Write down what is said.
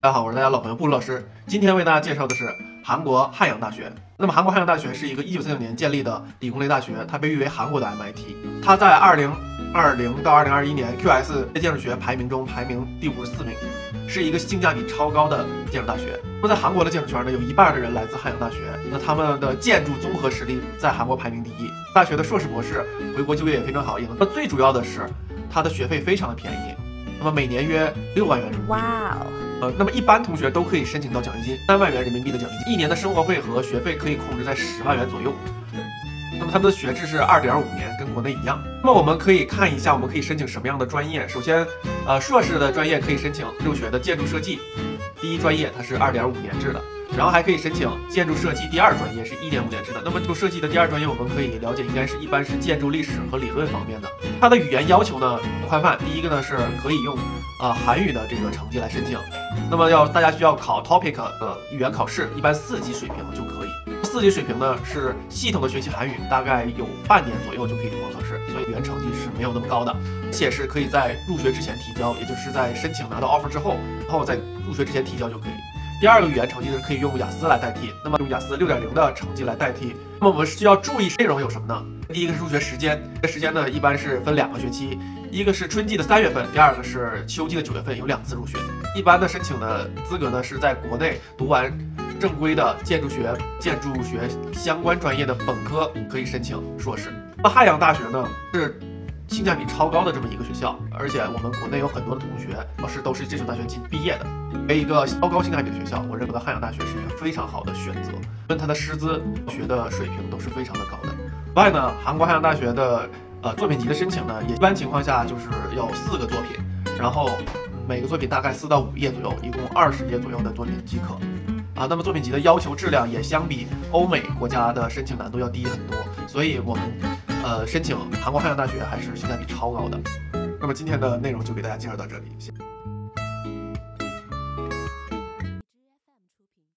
大家好，我是大家老朋友布鲁老师。今天为大家介绍的是韩国汉阳大学。那么，韩国汉阳大学是一个1939年建立的理工类大学，它被誉为韩国的 MIT。它在2020到2021年 QS 建筑学排名中排名第五十四名，是一个性价比超高的建筑大学。那么，在韩国的建筑圈呢，有一半的人来自汉阳大学，那他们的建筑综合实力在韩国排名第一。大学的硕士博士回国就业也非常好，也能。那最主要的是，它的学费非常的便宜。那么每年约六万元人民币。哇哦！呃，那么一般同学都可以申请到奖学金，三万元人民币的奖学金，一年的生活费和学费可以控制在十万元左右。那么他们的学制是二点五年，跟国内一样。那么我们可以看一下，我们可以申请什么样的专业？首先，呃，硕士的专业可以申请入学的建筑设计，第一专业它是二点五年制的。然后还可以申请建筑设计第二专业，是一点五年制的。那么建筑设计的第二专业，我们可以了解，应该是一般是建筑历史和理论方面的。它的语言要求呢宽泛，第一个呢是可以用啊韩语的这个成绩来申请。那么要大家需要考 TOPIK 的语言考试，一般四级水平就可以。四级水平呢是系统的学习韩语，大概有半年左右就可以通过考试，所以语言成绩是没有那么高的，而且是可以在入学之前提交，也就是在申请拿到 offer 之后，然后在入学之前提交就可以。第二个语言成绩是可以用雅思来代替，那么用雅思六点零的成绩来代替。那么我们需要注意内容有什么呢？第一个是入学时间，这时间呢一般是分两个学期，一个是春季的三月份，第二个是秋季的九月份，有两次入学。一般的申请的资格呢是在国内读完正规的建筑学、建筑学相关专业的本科可以申请硕士。那汉阳大学呢是。性价比超高的这么一个学校，而且我们国内有很多的同学老师都是这所大学进毕业的，为一个超高性价比的学校，我认为汉阳大学是一个非常好的选择。论它的师资、学的水平都是非常的高的。另外呢，韩国汉阳大学的呃作品集的申请呢，也一般情况下就是要四个作品，然后每个作品大概四到五页左右，一共二十页左右的作品即可。啊，那么作品集的要求质量也相比欧美国家的申请难度要低很多，所以我们。呃，申请韩国汉阳大学还是性价比超高的。那么今天的内容就给大家介绍到这里谢。